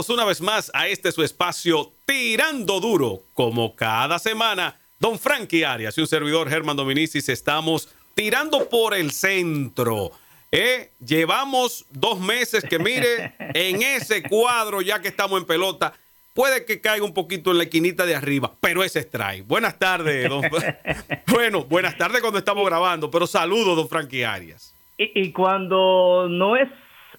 Bienvenidos una vez más a este su espacio Tirando Duro. Como cada semana, don Frankie Arias y un servidor Germán Dominicis estamos tirando por el centro. Eh, llevamos dos meses que mire, en ese cuadro ya que estamos en pelota, puede que caiga un poquito en la esquinita de arriba, pero ese es strike. Buenas tardes, don... bueno, buenas tardes cuando estamos grabando, pero saludos, don Frankie Arias. Y, y cuando no es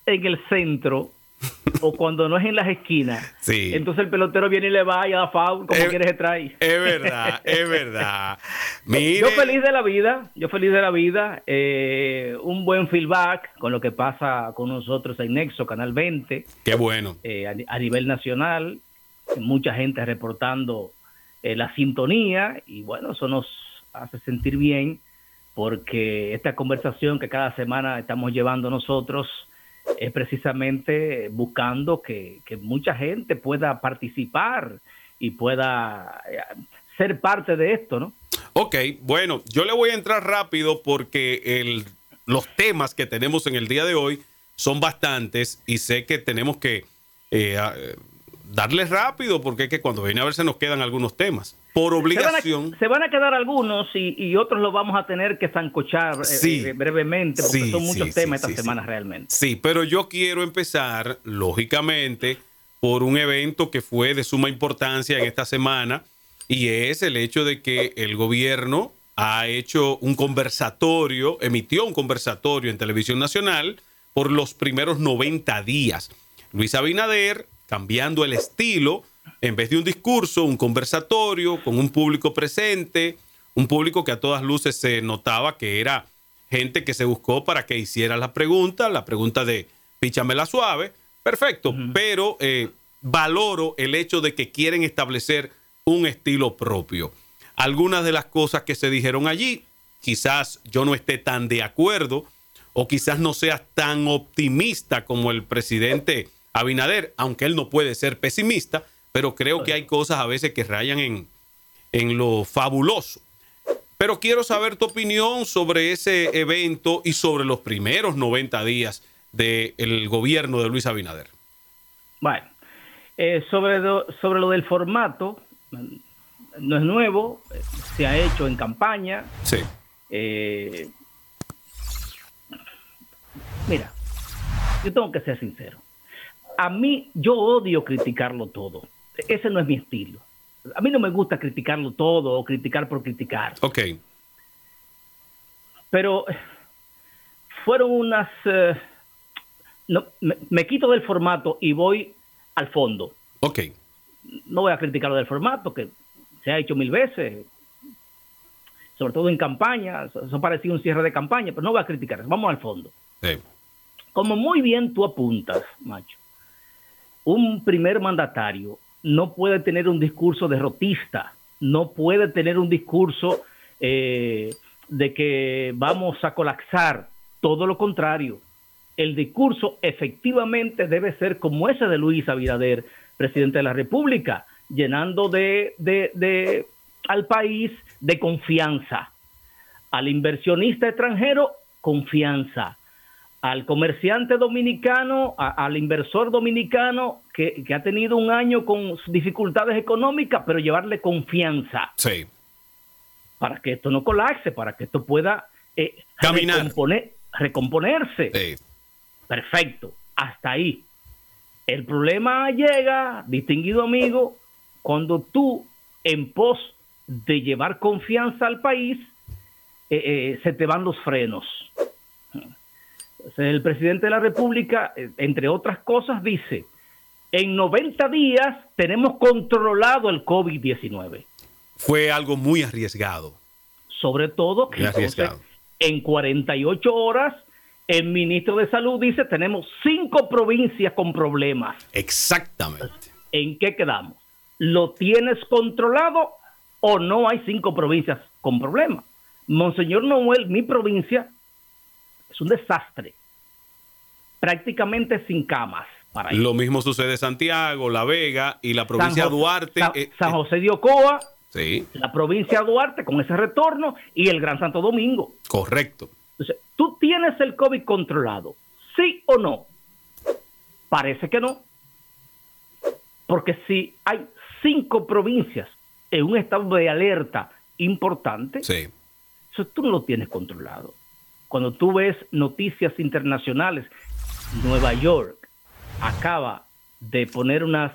en el centro, o cuando no es en las esquinas. Sí. Entonces el pelotero viene y le va y da foul como Es- quiere se trae. Es verdad, es verdad. Mire, Yo feliz de la vida, yo feliz de la vida. eh, un buen feedback con lo que pasa con nosotros en Nexo, Canal 20, qué bueno. eh, a nivel nacional. Mucha gente reportando eh, la sintonía y bueno, eso nos hace sentir bien porque esta conversación que cada semana estamos llevando nosotros es precisamente buscando que, que mucha gente pueda participar y pueda eh, ser parte de esto, ¿no? Ok, bueno, yo le voy a entrar rápido porque el- los temas que tenemos en el día de hoy son bastantes y sé que tenemos que eh, darles rápido porque es que cuando viene a ver se nos quedan algunos temas. Por Se van, a, obligación. se van a quedar algunos y, y otros los vamos a tener que zancochar eh, Sí. eh, brevemente porque Sí, son muchos sí, temas esta semana realmente. Sí, pero yo quiero empezar, lógicamente, por un evento que fue de suma importancia en esta semana y es el hecho de que el gobierno ha hecho un conversatorio, emitió un conversatorio en televisión nacional por los primeros 90 días. Luis Abinader, cambiando el estilo, en vez de un discurso, un conversatorio con un público presente, un público que a todas luces se notaba que era gente que se buscó para que hiciera la pregunta, la pregunta de píchamela suave, perfecto, pero eh, valoro el hecho de que quieren establecer un estilo propio. Algunas de las cosas que se dijeron allí, quizás yo no esté tan de acuerdo o quizás no seas tan optimista como el presidente Abinader, aunque él no puede ser pesimista, pero creo que hay cosas a veces que rayan en, en lo fabuloso. Pero quiero saber tu opinión sobre ese evento y sobre los primeros 90 días del gobierno de Luis Abinader. Bueno, eh, sobre, lo, sobre lo del formato, no es nuevo, se ha hecho en campaña. Sí. eh, mira, yo tengo que ser sincero. A mí, yo odio criticarlo todo. Ese no es mi estilo. A mí no me gusta criticarlo todo o criticar por criticar. Ok. pero eh, fueron unas... eh, no, me, me quito del formato y voy al fondo. Ok. No voy a criticar lo del formato, que se ha hecho mil veces, sobre todo en campaña, eso eso parecía un cierre de campaña, pero no voy a criticar, eso. vamos al fondo. Sí. Como muy bien tú apuntas, macho, un primer mandatario no puede tener un discurso derrotista, no puede tener un discurso eh, de que vamos a colapsar, todo lo contrario. El discurso efectivamente debe ser como ese de Luis Abinader, presidente de la República, llenando de, de- de- al país de confianza, al inversionista extranjero, confianza, al comerciante dominicano, a- al inversor dominicano que, que ha tenido un año con dificultades económicas, pero llevarle confianza Sí. para que esto no colapse, para que esto pueda eh, Caminar. recompone- recomponerse. Sí. Perfecto, hasta ahí. El problema llega, distinguido amigo, cuando tú, en pos de llevar confianza al país, eh, eh, se te van los frenos. El presidente de la República, eh, entre otras cosas, dice, en 90 días tenemos controlado el COVID-19. Fue algo muy arriesgado. Sobre todo que entonces, en 48 horas el ministro de Salud dice tenemos cinco provincias con problemas. Exactamente. ¿En qué quedamos? ¿Lo tienes controlado o no hay cinco provincias con problemas? Monseñor Noel, mi provincia un desastre. Prácticamente sin camas para. Lo mismo sucede en Santiago, La Vega y la provincia San Duarte. San, eh, San eh, José de Ocoa, sí, la provincia de Duarte con ese retorno y el Gran Santo Domingo. correcto. Entonces, ¿tú tienes el COVID controlado? ¿Sí o no? Parece que no. Porque si hay cinco provincias en un estado de alerta importante, Sí. eso tú no lo tienes controlado. Cuando tú ves noticias internacionales, Nueva York acaba de poner unas,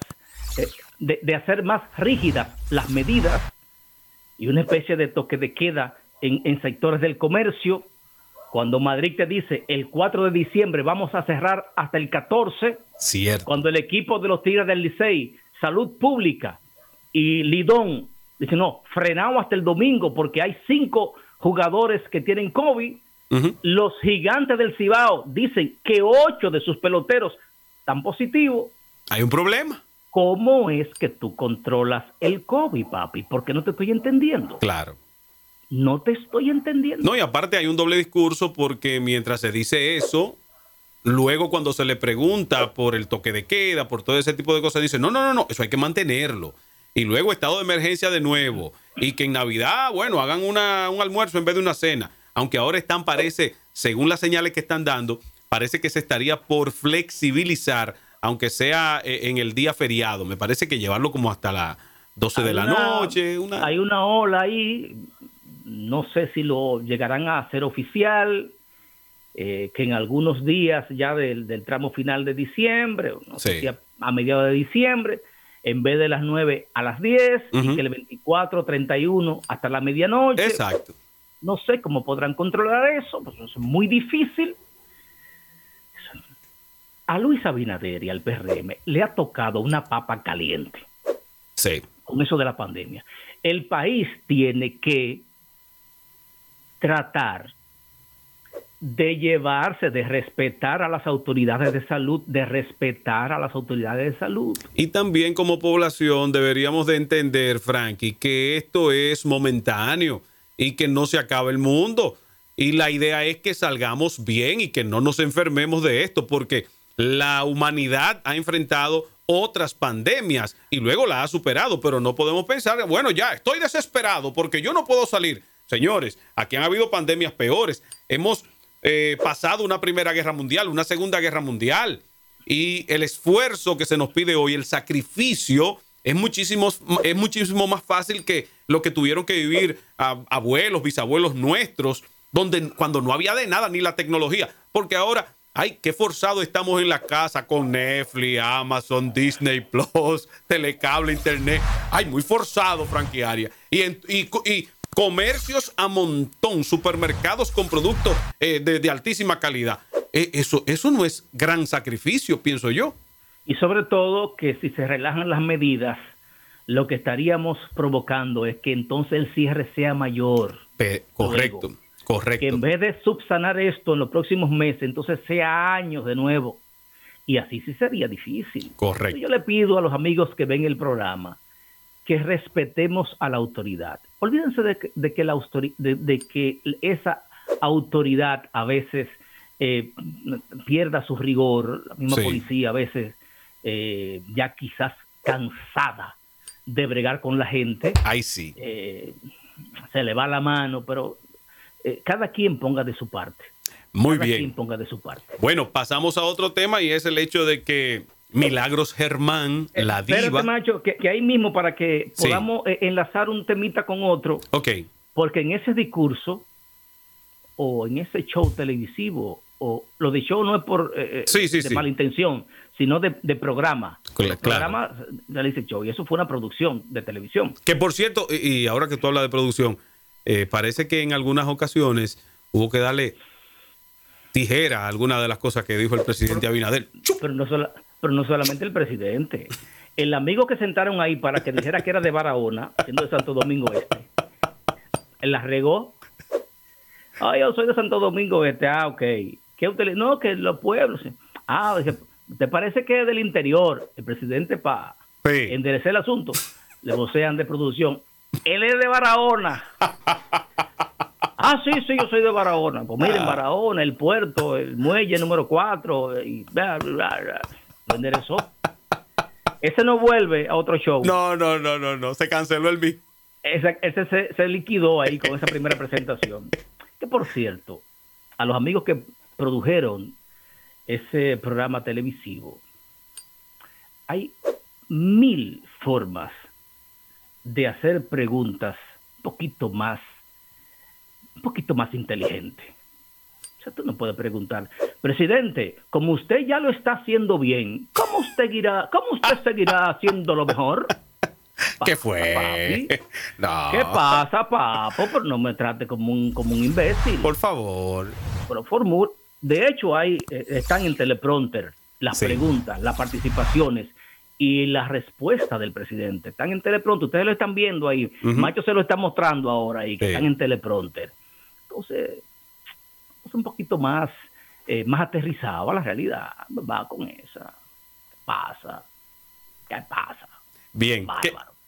eh, de, de hacer más rígidas las medidas y una especie de toque de queda en, en sectores del comercio. Cuando Madrid te dice el 4 de diciembre vamos a cerrar hasta el 14, Cierto. cuando el equipo de los Tigres del Licey, Salud Pública y Lidón dicen, no, frenado hasta el domingo porque hay cinco jugadores que tienen COVID, Los gigantes del Cibao dicen que ocho de sus peloteros están positivos. Hay un problema. ¿Cómo es que tú controlas el COVID, papi? Porque no te estoy entendiendo. Claro. No te estoy entendiendo. No, y aparte hay un doble discurso porque mientras se dice eso, luego cuando se le pregunta por el toque de queda, por todo ese tipo de cosas, dice, no, no, no, no, eso hay que mantenerlo. Y luego estado de emergencia de nuevo. Y que en Navidad, bueno, hagan una- un almuerzo en vez de una cena. Aunque ahora están, parece, según las señales que están dando, parece que se estaría por flexibilizar, aunque sea eh, en el día feriado. Me parece que llevarlo como hasta las 12 de la una- noche. Una... Hay una ola ahí, no sé si lo llegarán a hacer oficial, eh, que en algunos días ya del, del tramo final de diciembre, no sé si a, a mediados de diciembre, en vez de las 9 a las 10, Ujú. y que el 24, 31 hasta la medianoche. Exacto. No sé cómo podrán controlar eso, pues es muy difícil. A Luis Abinader y al PRM le ha tocado una papa caliente Sí. con eso de la pandemia. El país tiene que tratar de llevarse, de respetar a las autoridades de salud, de respetar a las autoridades de salud. Y también como población deberíamos de entender, Frankie, que esto es momentáneo y que no se acaba el mundo. Y la idea es que salgamos bien y que no nos enfermemos de esto, porque la humanidad ha enfrentado otras pandemias y luego la ha superado, pero no podemos pensar, bueno, ya estoy desesperado porque yo no puedo salir. Señores, aquí han habido pandemias peores. Hemos eh, pasado una primera guerra mundial, una segunda guerra mundial y el esfuerzo que se nos pide hoy, el sacrificio, es muchísimo, es muchísimo más fácil que lo que tuvieron que vivir abuelos, bisabuelos nuestros, donde cuando no había de nada ni la tecnología, porque ahora, ay, qué forzado estamos en la casa con Netflix, Amazon, Disney Plus, telecable, internet, ay, muy forzado, franquiaria, y, en- y, y comercios a montón, supermercados con productos eh, de, de altísima calidad. Eh, eso, eso no es gran sacrificio, pienso yo. Y sobre todo que si se relajan las medidas, lo que estaríamos provocando es que entonces el cierre sea mayor. Pe- correcto, Que en correcto. vez de subsanar esto en los próximos meses, entonces sea años de nuevo. Y así sí sería difícil. Correcto. Yo le pido a los amigos que ven el programa que respetemos a la autoridad. Olvídense de que, de que, la de, de que esa autoridad a veces eh, pierda su rigor, la misma Sí. policía a veces eh, ya quizás cansada de bregar con la gente, Ahí sí. eh, se le va la mano, pero eh, cada quien ponga de su parte. Muy cada bien. quien ponga de su parte. Bueno, pasamos a otro tema y es el hecho de que Milagros Germán, la Espérate, diva. macho, que, que ahí mismo para que podamos eh, enlazar un temita con otro, Ok, porque en ese discurso o en ese show televisivo, o lo de show no es por eh, eh, Sí, sí, de sí. mala intención, sino de, de programa. Cla- El programa le dice show y eso fue una producción de televisión. que por cierto, y, ahora que tú hablas de producción, eh, parece que en algunas ocasiones hubo que darle tijera a alguna de las cosas que dijo el presidente Abinader. ¡Chup! Pero no, sola- pero no solamente el presidente. El amigo que sentaron ahí para que dijera que era de Barahona, siendo de Santo Domingo Este, él la regó. Ah, yo soy de Santo Domingo Este. Ah, ok. ¿Qué usted le- No, que los pueblos. Ah, dice, ¿te parece que es del interior? El presidente para Sí. enderecer el asunto. Le vocean de producción. Él es de Barahona. Ah, sí, sí, yo soy de Barahona. Pues miren, Barahona, el puerto, el muelle número 4, y bla, bla, bla, bla. Lo enderezó. Ese no vuelve a otro show. No, no, no, no, no. Se canceló el beat. Ese, ese se, se liquidó ahí con esa primera presentación. Que por cierto, a los amigos que produjeron ese programa televisivo, hay mil formas de hacer preguntas un poquito más, un poquito más inteligente. O sea, tú no puedes preguntar, presidente, como usted ya lo está haciendo bien, ¿cómo usted seguirá, cómo usted seguirá haciendo lo mejor? ¿Qué fue? No. ¿Qué pasa, papo? Pero no me trate como un, como un imbécil. Por favor. Pero formul de hecho, hay, eh, están en teleprompter las preguntas, las participaciones y la respuesta del presidente. Están en teleprompter, ustedes lo están viendo ahí. Macho se lo está mostrando ahora y que están en teleprompter. Entonces, es un poquito más, eh, más aterrizado a la realidad. Va con esa. ¿Qué pasa? ¿Qué pasa? Bien.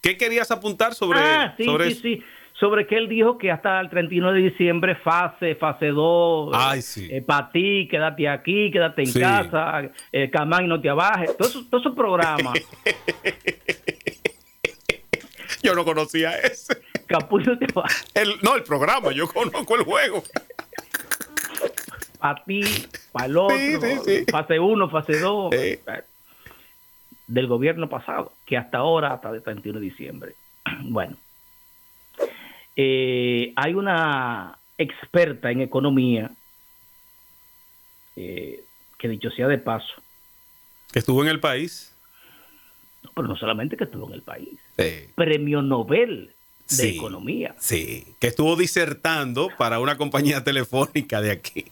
¿Qué, querías apuntar sobre, ah, sí, sí, Sí sobre que él dijo que hasta el 31 de diciembre fase, fase 2, eh, para ti, quédate aquí, quédate en casa, eh, Camán no te abajes, todos esos todo programas. yo no conocía ese. Capullo te va. El, no, el programa, yo conozco el juego. Para ti, para el otro, fase 1, fase 2, del gobierno pasado, que hasta ahora, hasta el 31 de diciembre. Bueno. Eh, hay una experta en economía, eh, que dicho sea de paso. Que estuvo en el país. No, pero no solamente que estuvo en el país. Premio Nobel de Economía. Sí, que estuvo disertando para una compañía telefónica de aquí.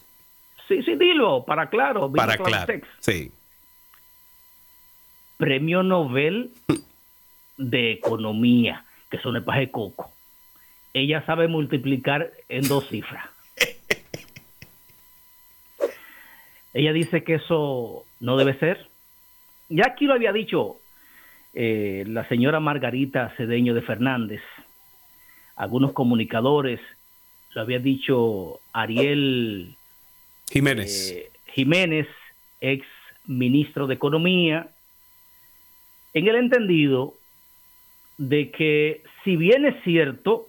Sí, sí, dilo, para claro. Para claro, sí. Premio Nobel de Economía, que son el paje coco ella sabe multiplicar en dos cifras. ella dice que eso no debe ser. Ya aquí lo había dicho eh, la señora Margarita Cedeño de Fernández, algunos comunicadores, lo había dicho Ariel Jiménez, eh, Jiménez, ex ministro de Economía, en el entendido de que si bien es cierto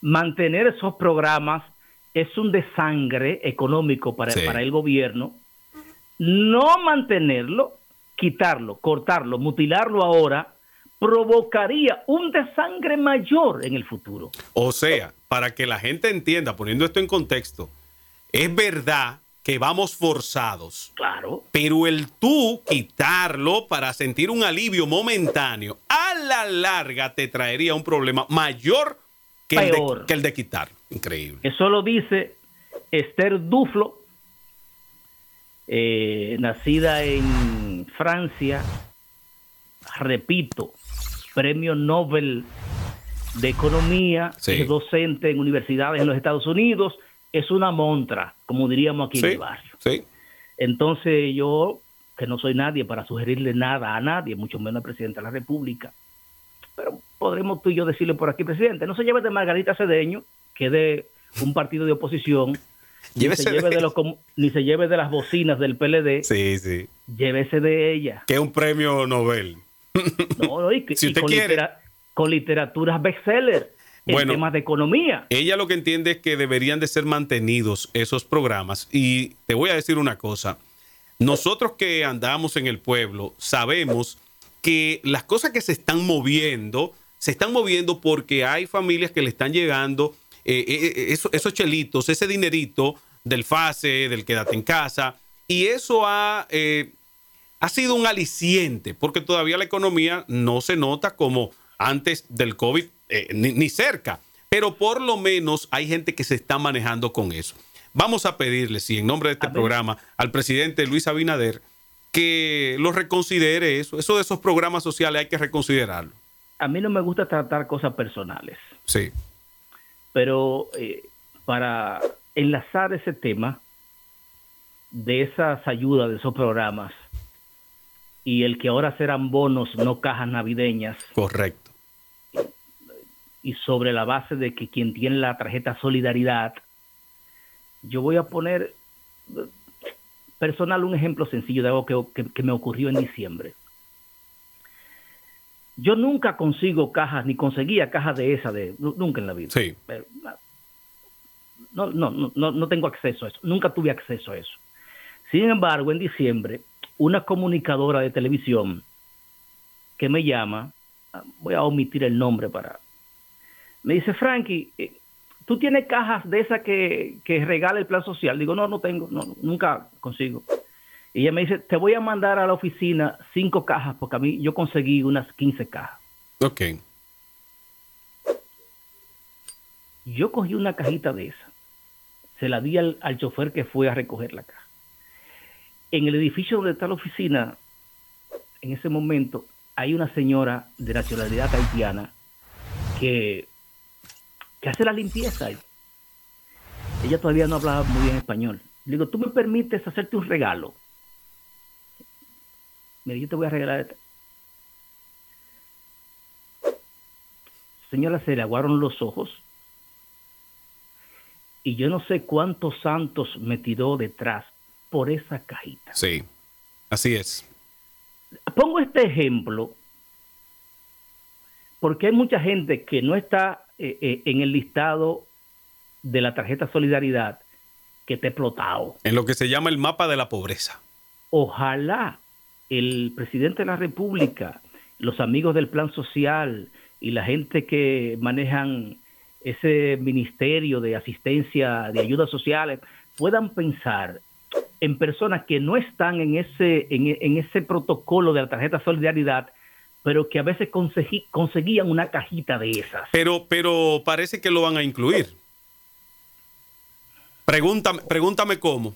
mantener esos programas es un desangre económico para, para el gobierno. No mantenerlo, quitarlo, cortarlo, mutilarlo ahora, provocaría un desangre mayor en el futuro. O sea, para que la gente entienda, poniendo esto en contexto, es verdad que vamos forzados. Claro. Pero el tú quitarlo para sentir un alivio momentáneo, a la larga te traería un problema mayor que, El, de, que el de quitar. Increíble. Eso lo dice Esther Duflo, eh, nacida en Francia, repito, premio Nobel de Economía, es docente en universidades en los Estados Unidos, es una montra, como diríamos aquí en el barrio. Entonces yo, que no soy nadie para sugerirle nada a nadie, mucho menos al presidente de la República, pero podremos tú y yo decirle por aquí, presidente, no se lleve de Margarita Cedeño, que es de un partido de oposición, ni se, lleve de los, ni se lleve de las bocinas del PLD. Sí, sí. Llévese de ella. Que es un premio Nobel. No, y, si usted con, quiere. con literaturas bestseller en temas de economía. Ella lo que entiende es que deberían de ser mantenidos esos programas. Y te voy a decir una cosa. Nosotros que andamos en el pueblo sabemos que las cosas que se están moviendo, se están moviendo porque hay familias que le están llegando eh, eh, eh, esos, chelitos, ese dinerito del FASE, del quédate en casa, y eso ha, ha sido un aliciente, porque todavía la economía no se nota como antes del COVID, ni, cerca, pero por lo menos hay gente que se está manejando con eso. Vamos a pedirle, sí, en nombre de este programa, al presidente Luis Abinader, que lo reconsidere eso. Eso de esos programas sociales hay que reconsiderarlo. A mí no me gusta tratar cosas personales. Sí. Pero eh, para enlazar ese tema de esas ayudas, de esos programas, y el que ahora serán bonos, no cajas navideñas. Correcto. Y sobre la base de que quien tiene la tarjeta Solidaridad, yo voy a poner personal un ejemplo sencillo de algo que, me ocurrió en diciembre. Yo nunca consigo cajas, ni conseguía cajas de esa, de, nunca en la vida. Sí. no, no, no, no tengo acceso a eso, nunca tuve acceso a eso. Sin embargo, en diciembre, una comunicadora de televisión que me llama, ah, voy a omitir el nombre para... Me dice, Frankie, eh, ¿tú tienes cajas de esas que, que regala el plan social? Digo, no, no tengo, no, nunca consigo. Y ella me dice, te voy a mandar a la oficina cinco cajas, porque a mí yo conseguí unas 15 cajas. Ok. Yo cogí una cajita de esa, se la di al, al chofer que fue a recoger la caja. En el edificio donde está la oficina, en ese momento, hay una señora de nacionalidad haitiana que, que hace la limpieza. Ella todavía no hablaba muy bien español. Le digo, ¿tú me permites hacerte un regalo? Mira, yo te voy a regalar esta. Señora, se le aguaron los ojos. Y yo no sé cuántos santos me tiró detrás por esa cajita. Sí, así es. Pongo este ejemplo porque hay mucha gente que no está eh, eh, en el listado de la tarjeta Solidaridad que te ha explotado. En lo que se llama el mapa de la pobreza. Ojalá el presidente de la República, los amigos del Plan Social y la gente que manejan ese ministerio de asistencia, de ayudas sociales, puedan pensar en personas que no están en ese, en, en ese protocolo de la tarjeta Solidaridad, pero que a veces conseguí, conseguían una cajita de esas. Pero, pero parece que lo van a incluir. Pregúntame, pregúntame cómo.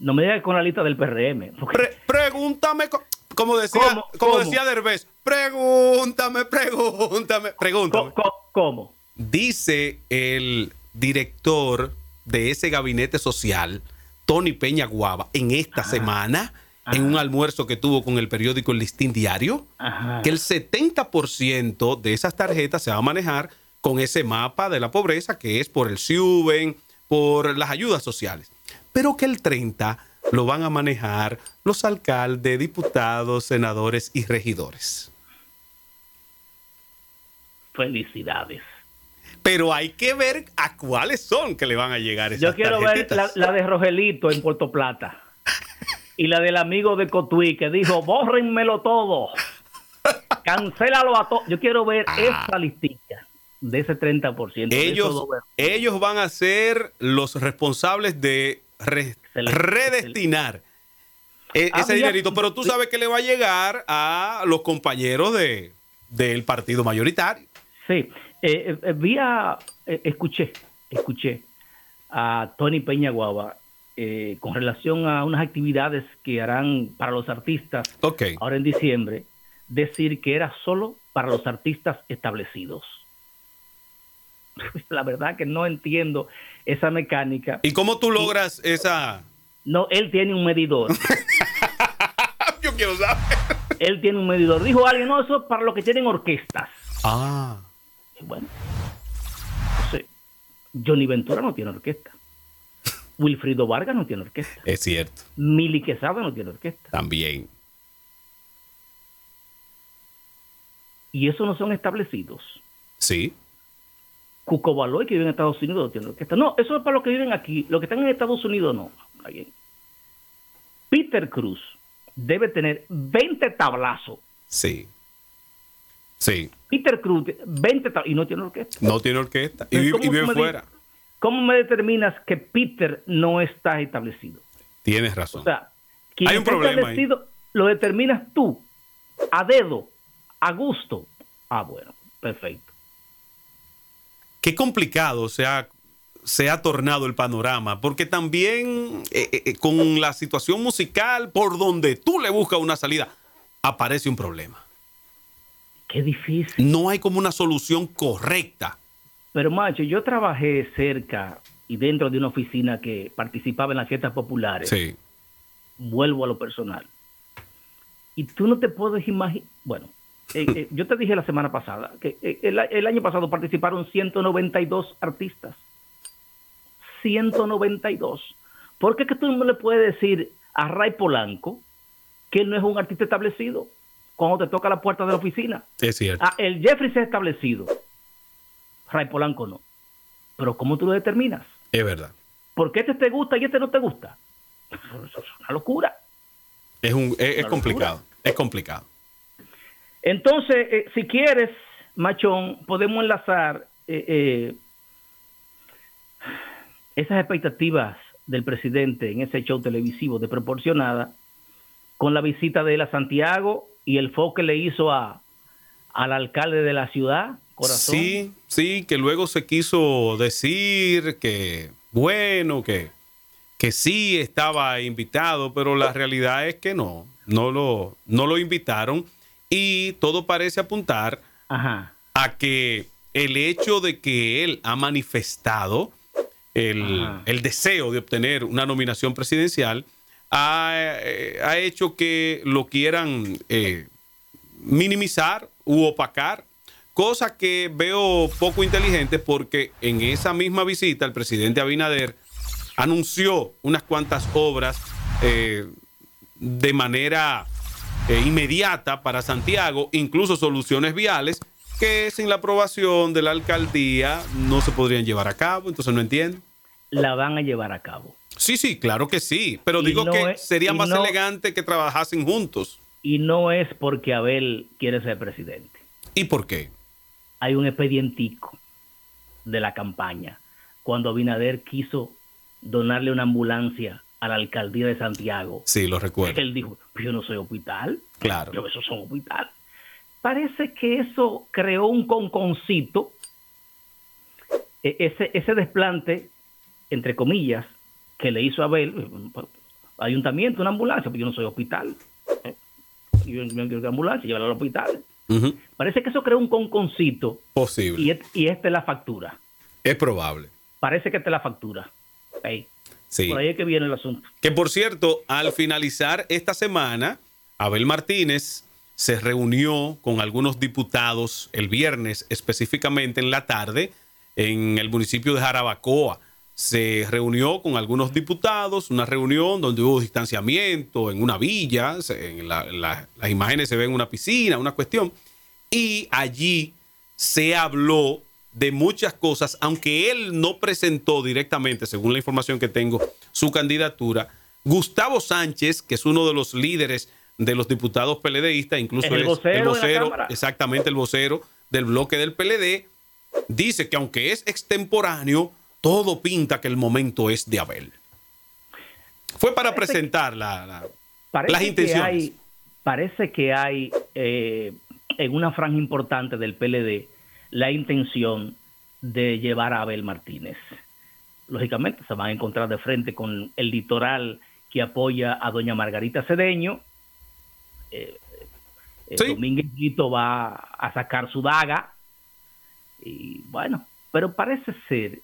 No me digas con la lista del PRM. porque- Pre- pregúntame, co- como decía, ¿Cómo? como ¿Cómo? decía Derbez, pregúntame, pregúntame, pregúntame. ¿Cómo? Dice el director de ese gabinete social, Tony Peña Guava, en esta semana, en un almuerzo que tuvo con el periódico El Listín Diario, Ajá. que el 70% de esas tarjetas se va a manejar con ese mapa de la pobreza que es por el SIUBEN, por las ayudas sociales, pero que el 30 lo van a manejar los alcaldes, diputados, senadores y regidores. Felicidades. Pero hay que ver a cuáles son que le van a llegar esas Yo quiero ver la, la de Rogelito en Puerto Plata. Y la del amigo de Cotuí que dijo, bórrenmelo todo. Cancélalo a todo. Yo quiero ver Ah. esa listilla de ese 30%. de esos ellos, ellos van a ser los responsables de re- Excelente, redestinar e- Ah, ese dinerito, pero tú sabes que le va a llegar a los compañeros de, del partido mayoritario. Sí, eh, eh, vi a- eh, escuché, escuché a Tony Peña Guava eh, con relación a unas actividades que harán para los artistas Ok. ahora en diciembre, decir que era solo para los artistas establecidos. La verdad que no entiendo esa mecánica. ¿Y cómo tú logras esa...? No, él tiene un medidor. Yo quiero saber. él tiene un medidor. Dijo alguien, no, eso es para los que tienen orquestas. Ah. Y bueno, no sé. Johnny Ventura no tiene orquesta. Wilfrido Vargas no tiene orquesta. Es cierto, Mili Quesada no tiene orquesta. también. Y eso no son establecidos. Sí. Cuco Baloy, que vive en Estados Unidos, no tiene orquesta. No, eso es para los que viven aquí. Los que están en Estados Unidos, no. Peter Cruz debe tener 20 tablazos. Sí. Sí. Peter Cruz, 20 tablazos. Y no tiene orquesta. No tiene orquesta. Y, vive- ¿cómo y vive tú me fuera. dices- ¿Cómo me determinas que Peter no está establecido? Tienes razón. O sea, quien Hay un está problema ahí. establecido lo determinas tú, a dedo, a gusto. Ah, bueno, perfecto. Qué complicado se ha, se ha tornado el panorama, porque también eh, eh, eh, con la situación musical, por donde tú le buscas una salida, aparece un problema. Qué difícil. No hay como una solución correcta. Pero, macho, yo trabajé cerca y dentro de una oficina que participaba en las fiestas populares. Sí. Vuelvo a lo personal. Y tú no te puedes imaginar. Bueno, eh, eh, yo te dije la semana pasada que eh, el, el año pasado participaron 192 artistas. 192. ¿Por qué que tú no le puedes decir a Ray Polanco que él no es un artista establecido cuando te toca la puerta de la oficina? Es cierto. Ah, el Jeffrey se ha establecido. Ray Polanco no. Pero ¿cómo tú lo determinas? Es verdad. ¿Por qué este te gusta y este no te gusta? Eso es una locura. Es, un, es, complicado. Es complicado. Entonces, eh, si quieres, Machón, podemos enlazar eh, eh, esas expectativas del presidente en ese show televisivo de proporcionada con la visita de él a Santiago y el foco que le hizo a, al alcalde de la ciudad, Corazón. Sí, sí, que luego se quiso decir que, bueno, que, que sí estaba invitado, pero la realidad es que no, no lo, no lo invitaron. Y todo parece apuntar a que el hecho de que él ha manifestado el, el, deseo de obtener una nominación presidencial ha, eh, ha hecho que lo quieran eh, minimizar u opacar, cosa que veo poco inteligente porque en esa misma visita el presidente Abinader anunció unas cuantas obras eh, de manera eh, inmediata para Santiago, incluso soluciones viales que sin la aprobación de la alcaldía no se podrían llevar a cabo, entonces no entiendo. La van a llevar a cabo. Sí, sí, claro que sí, pero digo que sería más elegante que trabajasen juntos y no es porque Abel quiere ser presidente. ¿Y por qué? Hay un expedientico de la campaña cuando Abinader quiso donarle una ambulancia a la alcaldía de Santiago. Sí, lo recuerdo. Él dijo, yo no soy hospital. Claro. Yo eso son hospital. Parece que eso creó un conconcito, e, ese, ese desplante, entre comillas, que le hizo Abel, ayuntamiento, una ambulancia, pero yo no soy hospital y una ambulancia, llevarlo al hospital. Parece que eso creó un conconcito. Posible. Y, esta es la factura. Es probable. Parece que esta es la factura. Sí. Por ahí es que viene el asunto. Que por cierto, al finalizar esta semana, Abel Martínez se reunió con algunos diputados el viernes, específicamente en la tarde, en el municipio de Jarabacoa se reunió con algunos diputados, una reunión donde hubo distanciamiento en una villa, en las imágenes se ven una piscina, una cuestión, y allí se habló de muchas cosas, aunque él no presentó directamente, según la información que tengo, su candidatura. Gustavo Sánchez, que es uno de los líderes de los diputados PLDistas, incluso el vocero, el vocero exactamente el vocero del bloque del PLD, dice que aunque es extemporáneo, todo pinta que el momento es de Abel. Fue para presentar la, las intenciones. parece que hay eh, en una franja importante del PLD la intención de llevar a Abel Martínez. Lógicamente se van a encontrar de frente con el litoral que apoya a doña Margarita Cedeño. Eh, eh Domínguez va a sacar su daga. Y bueno, pero parece ser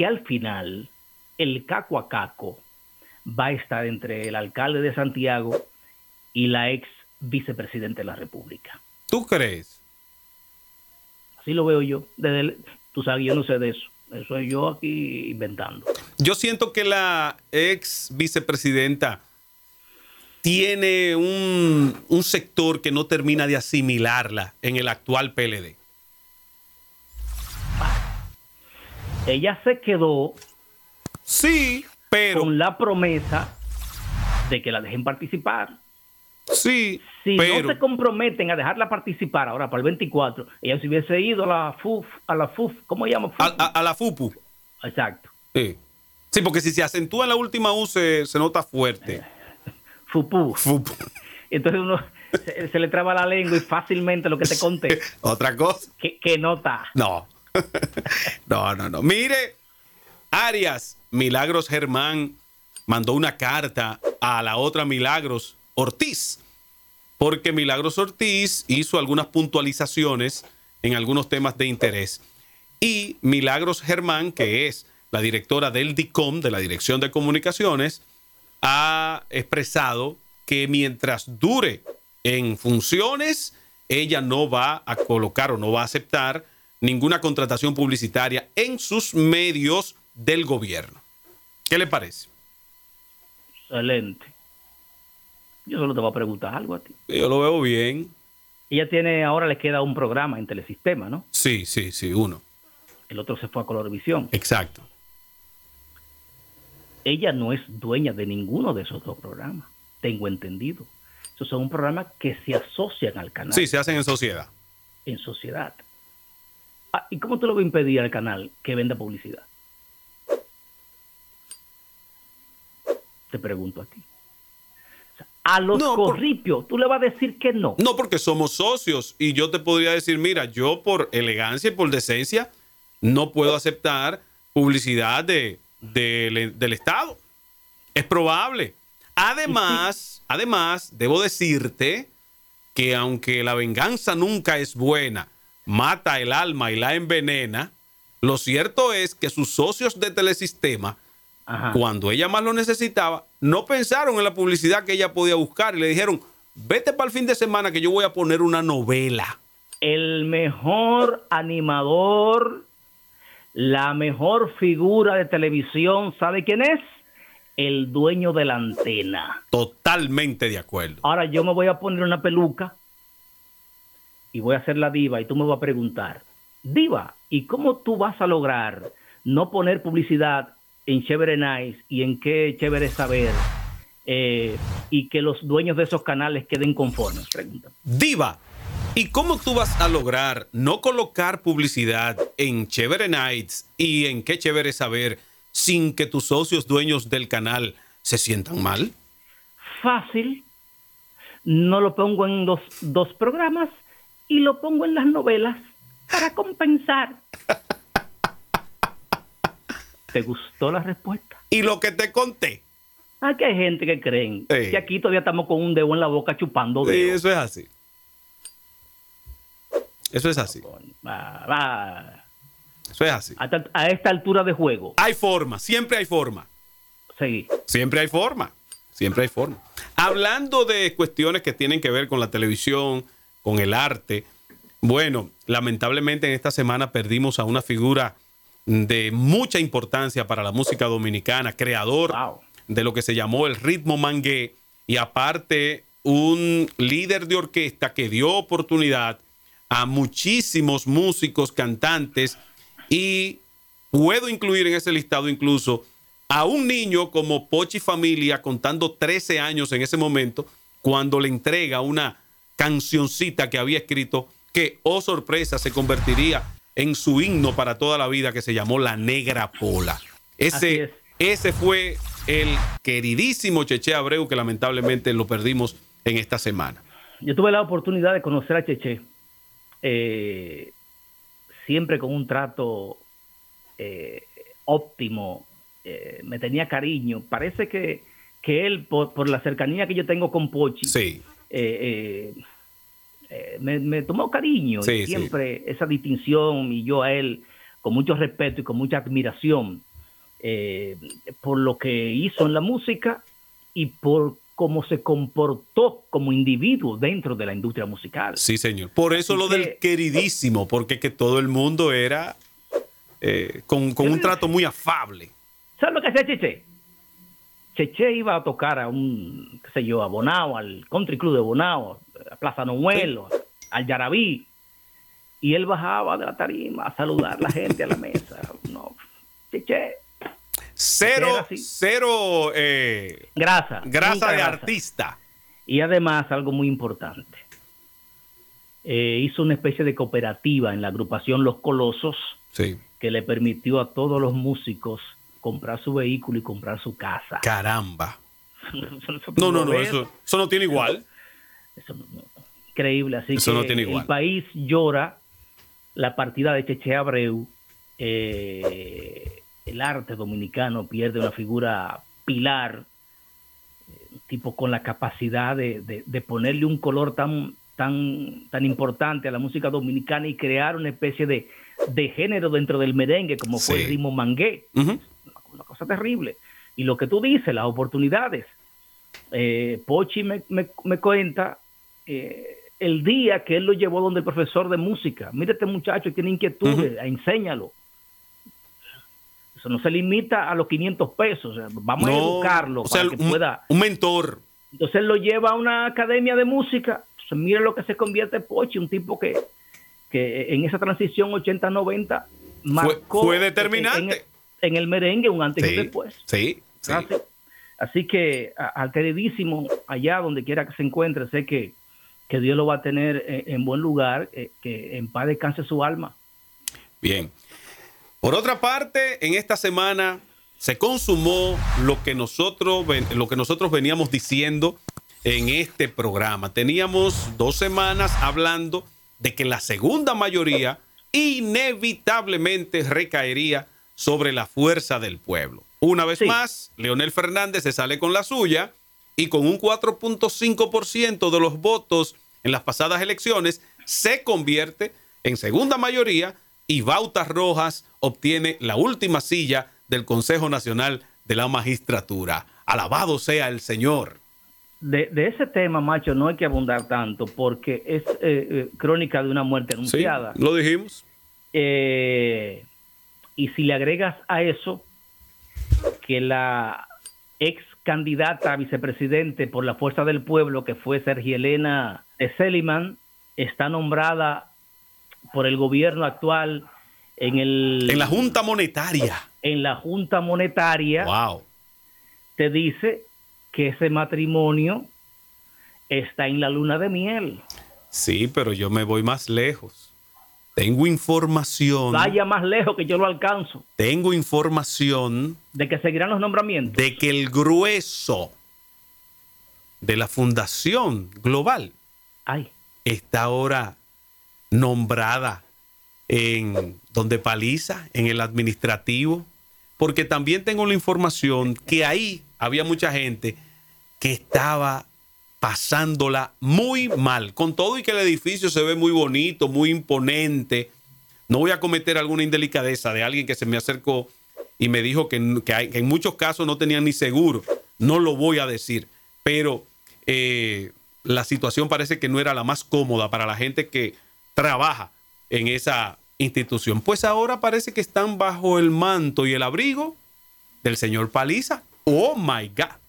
que al final el caco a caco va a estar entre el alcalde de Santiago y la ex vicepresidente de la República. ¿Tú crees? Así lo veo yo. Desde tú sabes, yo no sé de eso. Eso es yo aquí inventando. Yo siento que la ex vicepresidenta tiene un, un sector que no termina de asimilarla en el actual PLD. Ella se quedó sí, pero con la promesa de que la dejen participar. Sí, si no se comprometen a dejarla participar ahora para el 24, ella se hubiese ido a la FUF, a la FUF, ¿cómo se llama? A, la FUPU. Exacto. Sí. sí, porque si se acentúa en la última U se, nota fuerte. FUPU. FUPU. Entonces uno se, le traba la lengua y fácilmente lo que te conté. Otra cosa. Que, que nota. No. No, no, no. Mire, Arias, Milagros Germán mandó una carta a la otra Milagros Ortiz, porque Milagros Ortiz hizo algunas puntualizaciones en algunos temas de interés. Y Milagros Germán, que es la directora del DICOM, de la Dirección de Comunicaciones, ha expresado que mientras dure en funciones, ella no va a colocar o no va a aceptar ninguna contratación publicitaria en sus medios del gobierno. ¿Qué le parece? Excelente. Yo solo te voy a preguntar algo a ti. Yo lo veo bien. Ella tiene, ahora le queda un programa en Telesistema, ¿no? Sí, sí, sí, uno. El otro se fue a Colorvisión. Exacto. Ella no es dueña de ninguno de esos dos programas, tengo entendido. Estos son un programa que se asocian al canal. Sí, se hacen en sociedad. En sociedad. Ah, ¿Y cómo tú lo vas a impedir al canal que venda publicidad? Te pregunto a ti. a los corripios, tú le vas a decir que no. No, porque somos socios y yo te podría decir, mira, yo por elegancia y por decencia no puedo aceptar publicidad de, del Estado. Es probable. Además, además, debo decirte que aunque la venganza nunca es buena, mata el alma y la envenena, lo cierto es que sus socios de telesistema, cuando ella más lo necesitaba, no pensaron en la publicidad que ella podía buscar y le dijeron, vete para el fin de semana que yo voy a poner una novela. El mejor animador, la mejor figura de televisión, ¿sabe quién es? El dueño de la antena. Totalmente de acuerdo. Ahora yo me voy a poner una peluca y voy a hacer la diva y tú me vas a preguntar, diva, ¿y cómo tú vas a lograr no poner publicidad en Chévere Nice y en qué Chévere Saber eh, y que los dueños de esos canales queden conformes? Pregunta. Diva, ¿y cómo tú vas a lograr no colocar publicidad en Chévere Nights y en qué Chévere Saber sin que tus socios dueños del canal se sientan mal? Fácil. No lo pongo en dos, dos programas y lo pongo en las novelas para compensar. ¿Te gustó la respuesta? Y lo que te conté. Aquí hay gente que creen que aquí todavía estamos con un dedo en la boca chupando Sí, eso es así. Eso es así. Eso es así. A, esta altura de juego. Hay forma, siempre hay forma. Sí. Siempre hay forma. Siempre hay forma. Hablando de cuestiones que tienen que ver con la televisión, con el arte. Bueno, lamentablemente en esta semana perdimos a una figura de mucha importancia para la música dominicana, creador de lo que se llamó el ritmo mangué y aparte un líder de orquesta que dio oportunidad a muchísimos músicos, cantantes y puedo incluir en ese listado incluso a un niño como Pochi Familia contando 13 años en ese momento cuando le entrega una cancioncita que había escrito que, oh sorpresa, se convertiría en su himno para toda la vida que se llamó La Negra Pola. Ese, ese fue el queridísimo Cheche Abreu que lamentablemente lo perdimos en esta semana. Yo tuve la oportunidad de conocer a Cheche, eh, siempre con un trato eh, óptimo, eh, me tenía cariño. Parece que, que él, por, por, la cercanía que yo tengo con Pochi, sí. Eh, eh, eh, me, tomó cariño y siempre esa distinción y yo a él con mucho respeto y con mucha admiración por lo que hizo en la música y por cómo se comportó como individuo dentro de la industria musical. Sí, señor. Por eso lo del queridísimo, porque que todo el mundo era con, un trato muy afable. ¿Sabes lo que hace Chiche? Cheche iba a tocar a un, qué sé yo, a Bonao, al Country Club de Bonao, a Plaza Nomuelo, al Yarabí, y él bajaba de la tarima a saludar a la gente a la mesa. No, Cheche. Cero, cero eh, grasa. Grasa de artista. Y además, algo muy importante. Eh, hizo una especie de cooperativa en la agrupación Los Colosos que le permitió a todos los músicos comprar su vehículo y comprar su casa. Caramba. no, no, no, eso, no tiene igual. Eso increíble, así que no tiene igual. el país llora la partida de Cheche Abreu. Eh, el arte dominicano pierde una figura pilar, eh, tipo con la capacidad de, de, ponerle un color tan, tan, tan importante a la música dominicana y crear una especie de, de género dentro del merengue, como fue el ritmo mangué una cosa terrible. Y lo que tú dices, las oportunidades. Eh, Pochi me, me, cuenta eh, el día que él lo llevó donde el profesor de música. Mira este muchacho, tiene inquietudes, enséñalo. Eso no se limita a los 500 pesos. vamos a educarlo para que un, pueda. Un mentor. Entonces él lo lleva a una academia de música. Entonces mira lo que se convierte Pochi, un tipo que, que en esa transición 80-90 marcó. Fue, determinante en el merengue un antes y un después. Sí, sí. Así que al queridísimo, allá donde quiera que se encuentre, sé que, que Dios lo va a tener en, buen lugar, eh, que en paz descanse su alma. Bien. Por otra parte, en esta semana se consumó lo que nosotros, lo que nosotros veníamos diciendo en este programa. Teníamos dos semanas hablando de que la segunda mayoría inevitablemente recaería sobre la fuerza del pueblo. Una vez más, Leonel Fernández se sale con la suya y con un 4.5% de los votos en las pasadas elecciones se convierte en segunda mayoría y Bautas Rojas obtiene la última silla del Consejo Nacional de la Magistratura. Alabado sea el Señor. De, ese tema, macho, no hay que abundar tanto porque es eh, eh, crónica de una muerte anunciada. lo dijimos. Eh, y si le agregas a eso que la ex candidata a vicepresidente por la Fuerza del Pueblo, que fue Sergio Elena Seliman, está nombrada por el gobierno actual en el... En la Junta Monetaria. En la Junta Monetaria. Wow. Te dice que ese matrimonio está en la luna de miel. Sí, pero yo me voy más lejos. Tengo información. Vaya más lejos que yo lo alcanzo. Tengo información. De que seguirán los nombramientos. De que el grueso de la Fundación Global Ay. está ahora nombrada en donde paliza, en el administrativo, porque también tengo la información que ahí había mucha gente que estaba pasándola muy mal, con todo y que el edificio se ve muy bonito, muy imponente. No voy a cometer alguna indelicadeza de alguien que se me acercó y me dijo que, en muchos casos no tenían ni seguro. No lo voy a decir, pero eh, la situación parece que no era la más cómoda para la gente que trabaja en esa institución. Pues ahora parece que están bajo el manto y el abrigo del señor Paliza. Oh my God.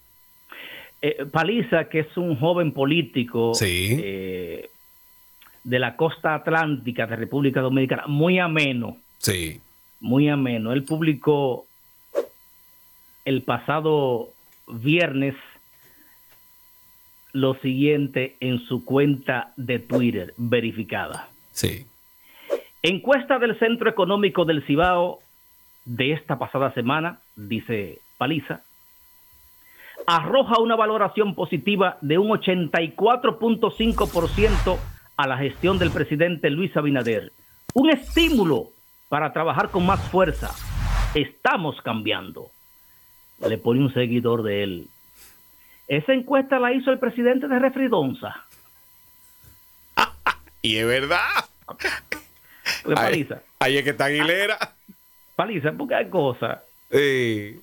Eh, Paliza, que es un joven político eh, de la costa atlántica de República Dominicana, muy ameno. Sí. Muy ameno. Él publicó el pasado viernes lo siguiente en su cuenta de Twitter verificada. Sí. Encuesta del Centro Económico del Cibao de esta pasada semana, dice Paliza, arroja una valoración positiva de un 84.5% a la gestión del presidente Luis Abinader. Un estímulo para trabajar con más fuerza. Estamos cambiando. Le pone un seguidor de él. Esa encuesta la hizo el presidente de Refridonza. y es verdad. Paliza. Ahí es que está Aguilera. Paliza, porque hay cosas. Sí.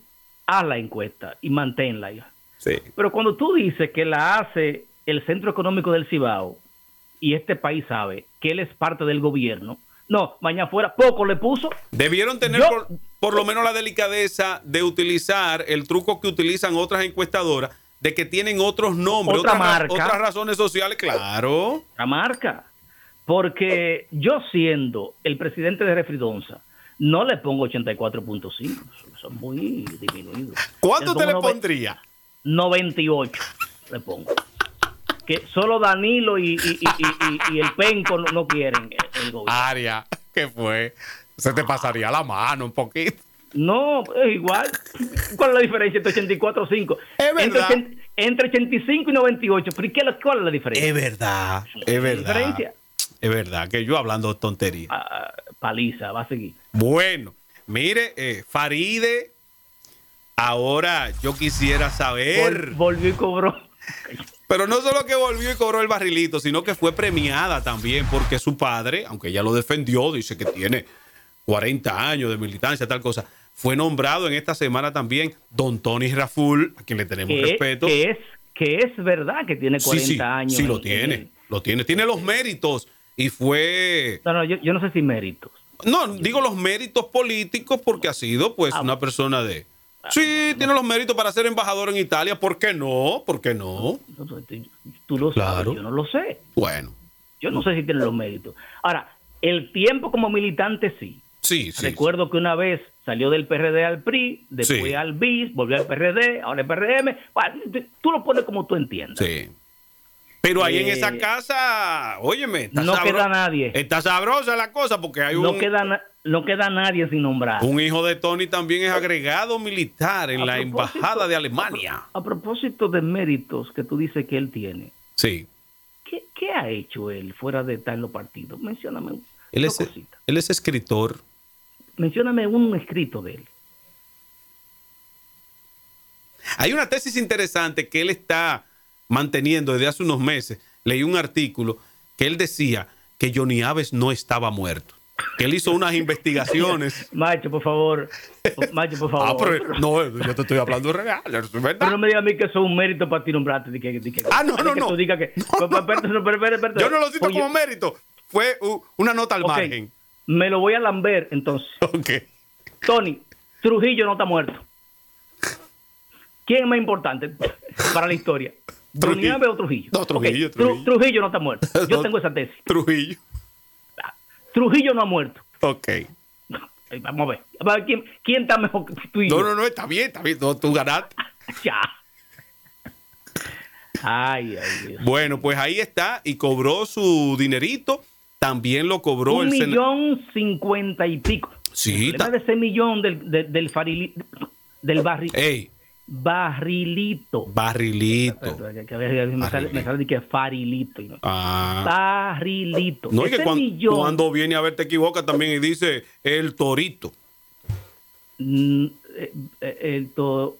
Haz la encuesta y manténla. Sí. Pero cuando tú dices que la hace el Centro Económico del Cibao y este país sabe que él es parte del gobierno, no, mañana fuera, poco le puso. Debieron tener por, lo menos la delicadeza de utilizar el truco que utilizan otras encuestadoras, de que tienen otros nombres, Otra otras, marca. otras razones sociales, claro. La marca. Porque yo siendo el presidente de Refridonza, no le pongo 84.5. Eso es muy disminuido. ¿Cuánto te le pondría? 98 le pongo. Que solo Danilo y, el Penco no, quieren el gobierno. Aria, ¿qué fue? Se te pasaría la mano un poquito. No, es igual. ¿Cuál es la diferencia entre 84 y 5? Es verdad. Entre, 85 y 98. ¿Pero ¿Cuál es la diferencia? Es verdad, es verdad. Diferencia? Es verdad, que yo hablando de tontería. Ah, paliza, va a seguir. Bueno, mire, eh, Faride, ahora yo quisiera saber. volvió y cobró. Pero no solo que volvió y cobró el barrilito, sino que fue premiada también porque su padre, aunque ella lo defendió, dice que tiene 40 años de militancia, tal cosa, fue nombrado en esta semana también don Tony Raful, a quien le tenemos respeto. Que es, que es verdad que tiene 40 años. Sí, lo tiene, lo tiene. Tiene los méritos y fue... No, no, yo, no sé si méritos. No, digo los méritos políticos porque ha sido pues ah, una persona de... Ah, sí, tiene los méritos para ser embajador en Italia. ¿Por qué no? ¿Por qué no? Tú lo sabes, yo no lo sé. Bueno. Yo no sé si tiene los méritos. Ahora, el tiempo como militante sí. Sí, sí. Recuerdo que una vez salió del PRD al PRI, después Sí. al BIS, volvió al PRD, ahora al PRM. Bueno, tú lo pones como tú entiendas. Sí. Pero ahí en Eh, esa casa, óyeme, está, no queda nadie. está sabrosa la cosa porque hay un, No queda, na- no queda nadie sin nombrar. un hijo de Tony también es agregado militar en A la embajada de Alemania. A propósito de méritos que tú dices que él tiene, Sí. ¿qué, qué ha hecho él fuera de estar en los partidos? Mencióname un- Él es, cosita. él es escritor. Mencióname un escrito de él. Hay una tesis interesante que él está manteniendo desde hace unos meses. Leí un artículo que él decía que Johnny Aves no estaba muerto. Que él hizo unas investigaciones. Macho, por favor. Macho, por favor. ah, pero no, yo te estoy hablando real, es Pero verdad. no me digas a mí que eso es un mérito para ti nombrarte. de que- de que- Ah, no, no, que no. que- pero, pero, Yo no lo cito Oye, como mérito. Fue una nota al margen. Me lo voy a lamber entonces. Ok. Tony, Trujillo no está muerto. ¿Quién es más importante para la historia? Trujillo. ¿Johnny Abe o Trujillo? No, Trujillo, Ok, Tru- Trujillo. Trujillo no está muerto. Yo No. tengo esa tesis. Trujillo. Trujillo no ha muerto. Ok. Vamos a ver. Vamos a ver quién, quién está mejor que tú y No, yo. no, no, está bien, está bien. No, tú ganaste. Ya. Ay, ay, Dios. Bueno, pues ahí está y cobró su dinerito. También lo cobró Un el millón cincuenta y pico. Sí, El ta- de ese millón del, del, del, del barri- Ey, barrilito. barrilito. Me sale, me sale de que farilito. no. Ah. Barrilito. No, y que millón, cuando viene a ver te equivoca también y dice el torito. mm, eh, eh, el to-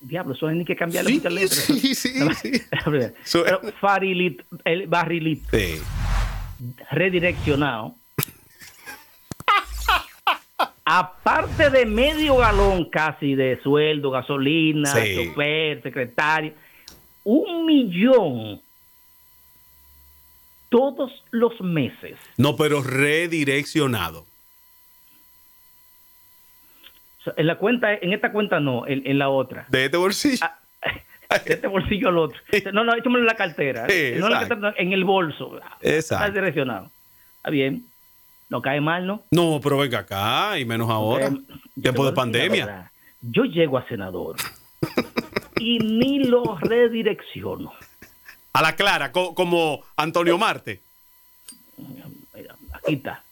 Diablo, eso hay ni que cambiarle Sí, muchas letras. sí, sí, sí. Pero farilito, el barrilito Sí. redireccionado. Aparte de medio galón casi de sueldo, gasolina, Sí. chofer, secretario, un millón todos los meses. No, pero redireccionado. En la cuenta, en esta cuenta no, en, en la otra. De este bolsillo. Ah, de este bolsillo al otro. No, no, échamelo en la cartera. Sí, no en, la cartera, en el bolso. Exacto. Está direccionado. Está bien. No cae mal, ¿no? No, pero venga acá, y menos ahora. Tiempo de pandemia. verdad, Yo llego a senador y ni lo redirecciono. A la clara, co- como Antonio Marte. Mira, aquí está.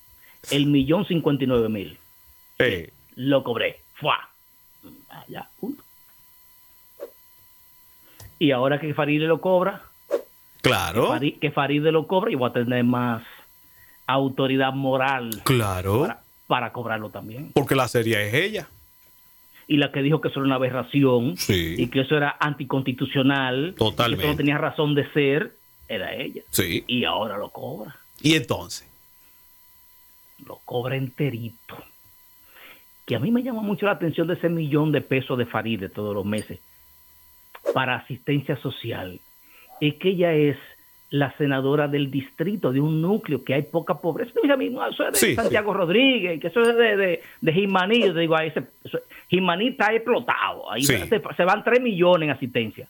El millón cincuenta y nueve mil. Eh, Lo cobré. ¡Fua! Allá. Uh. Y ahora que Faride lo cobra, claro, que Faride lo cobra, yo voy a tener más autoridad moral claro. para, para cobrarlo también. Porque la serie es ella. Y la que dijo que eso era una aberración Sí. y que eso era anticonstitucional, Totalmente. que eso no tenía razón de ser, era ella. Sí. Y ahora lo cobra, Y entonces, lo cobra enterito. Que a mí me llama mucho la atención de ese millón de pesos de Faride todos los meses para asistencia social. Es que ella es la senadora del distrito, de un núcleo que hay poca pobreza. Tú dices a mí, no, eso es de Sí, Santiago Rodríguez, que eso es de, de, de Jimaní. Yo digo, ahí se, eso- Jimaní está explotado. Ahí Sí. se, se van 3 millones en asistencia.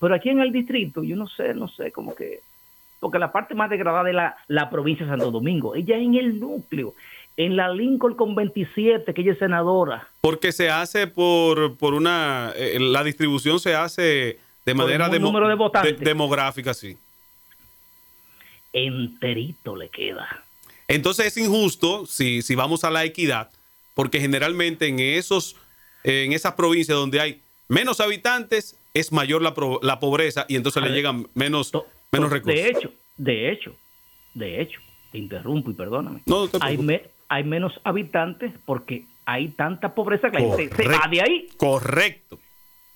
Pero aquí en el distrito, yo no sé, no sé, como que... Porque la parte más degradada es la, la provincia de Santo Domingo. Ella en el núcleo, en la Lincoln con 27, que ella es senadora. porque se hace por, por una. eh, la distribución se hace de manera demo- de demográfica, sí. Enterito le queda. Entonces es injusto si, si vamos a la equidad, porque generalmente en esos en esas provincias donde hay menos habitantes es mayor la, pro- la pobreza y entonces A le ver, llegan menos, To- menos to- recursos. De hecho, de hecho, de hecho, te interrumpo y perdóname. No, hay, me- hay menos habitantes porque hay tanta pobreza que la gente se Correcto. va de ahí. Correcto.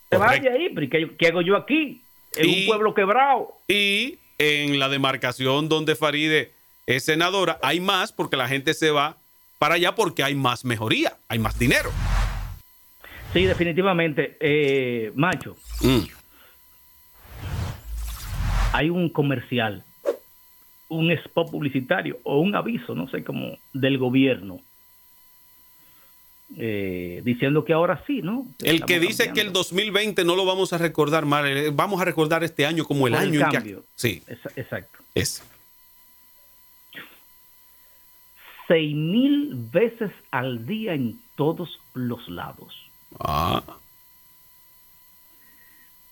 Se va Correcto. de ahí. pero ¿Qué, qué hago yo aquí? En Y- un pueblo quebrado. Y en la demarcación donde Faride es senadora, hay más porque la gente se va para allá porque hay más mejoría, hay más dinero. Sí, definitivamente. Eh, macho, Mm. hay un comercial, un spot publicitario o un aviso, no sé cómo, del gobierno. Eh, diciendo que ahora sí, ¿no? El que dice que el cambiando. 2020 no lo vamos a recordar mal, eh, vamos a recordar este año como el Por el año en que... cambio. Sí, Exacto. es. seis mil veces al día en todos los lados. Ah,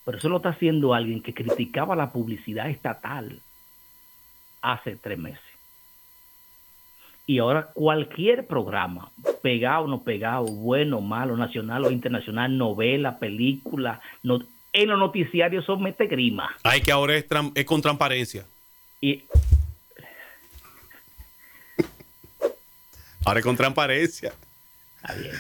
Pero eso lo está haciendo alguien que criticaba la publicidad estatal hace tres meses. Y ahora cualquier programa, pegado o no pegado, bueno, malo, nacional o internacional, novela, película, no- en los noticiarios son mete grima. hay que ahora es, con transparencia. Y Ahora es con transparencia. Está bien.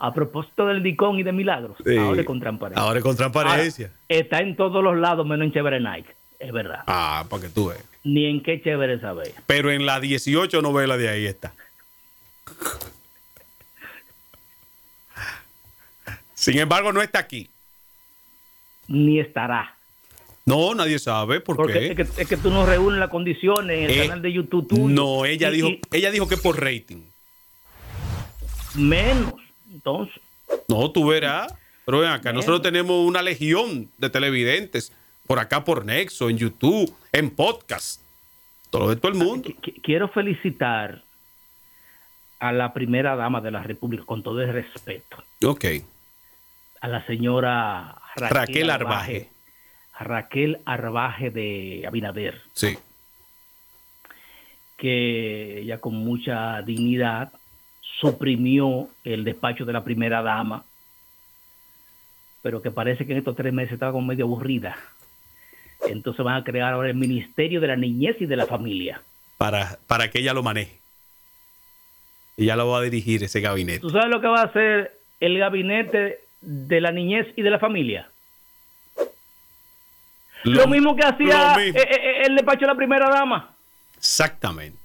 A propósito del Dicón y de Milagros, Sí. ahora es con transparencia. Ahora es con transparencia. Ahora, está en todos los lados, menos en Chévere Nike. Es verdad. Ah, para que tú veas. Ni en qué chévere saber. Pero en las 18 novelas de ahí está. Sin embargo, no está aquí. Ni estará. No, nadie sabe por Porque qué. es que, es que tú no reúnes las condiciones en el Eh, canal de YouTube tuyo. No, ella Y- dijo, y ella dijo que por rating. menos. Entonces, No, tú verás. Pero ven acá, nosotros tenemos una legión de televidentes por acá por Nexo, en YouTube, en podcast. Todo lo de todo el mundo. qui- qui- quiero felicitar a la primera dama de la República, con todo el respeto, Ok. a la señora Raquel, Raquel Arbaje. Raquel Arbaje de Abinader. Sí. que ella con mucha dignidad suprimió el despacho de la primera dama, pero que parece que en estos tres meses estaba como medio aburrida. Entonces van a crear ahora el Ministerio de la Niñez y de la Familia. Para, para que ella lo maneje. Ella lo va a dirigir ese gabinete. ¿Tú sabes lo que va a hacer el gabinete de la niñez y de la familia? Lo, mismo que hacía mismo. eh, eh, el despacho de la primera dama. Exactamente.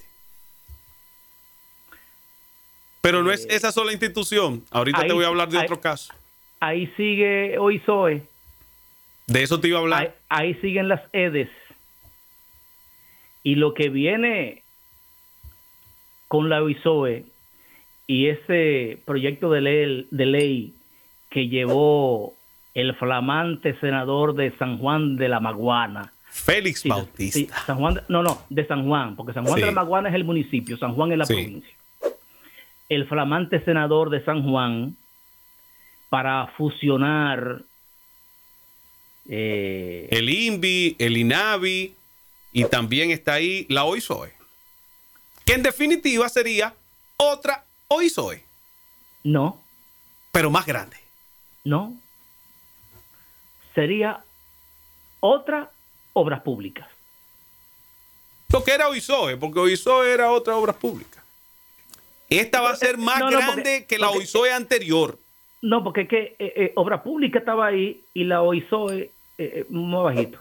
Pero no es esa sola institución. Ahorita ahí- te voy a hablar de ahí- otro caso. Ahí sigue hoy Zoe. De eso te iba a hablar. Ahí, ahí siguen las EDES. Y lo que viene con la OISOE y ese proyecto de ley, de ley que llevó el flamante senador de San Juan de la Maguana. Félix Sí, Bautista. sí, San Juan, de- no, no, de San Juan, porque San Juan Sí. de la Maguana es el municipio, San Juan es la provincia. El flamante senador de San Juan para fusionar eh, El INVI, el INAVI y también está ahí la OISOE. Que en definitiva sería otra OISOE, no, pero más grande. no, sería otra obras públicas. Lo que era OISOE, porque OISOE era otra obra pública. Esta va a ser más No, no, porque- grande que la porque- OISOE anterior. No, porque es que eh, eh, obra pública estaba ahí y la OISOE eh, eh, muy bajito.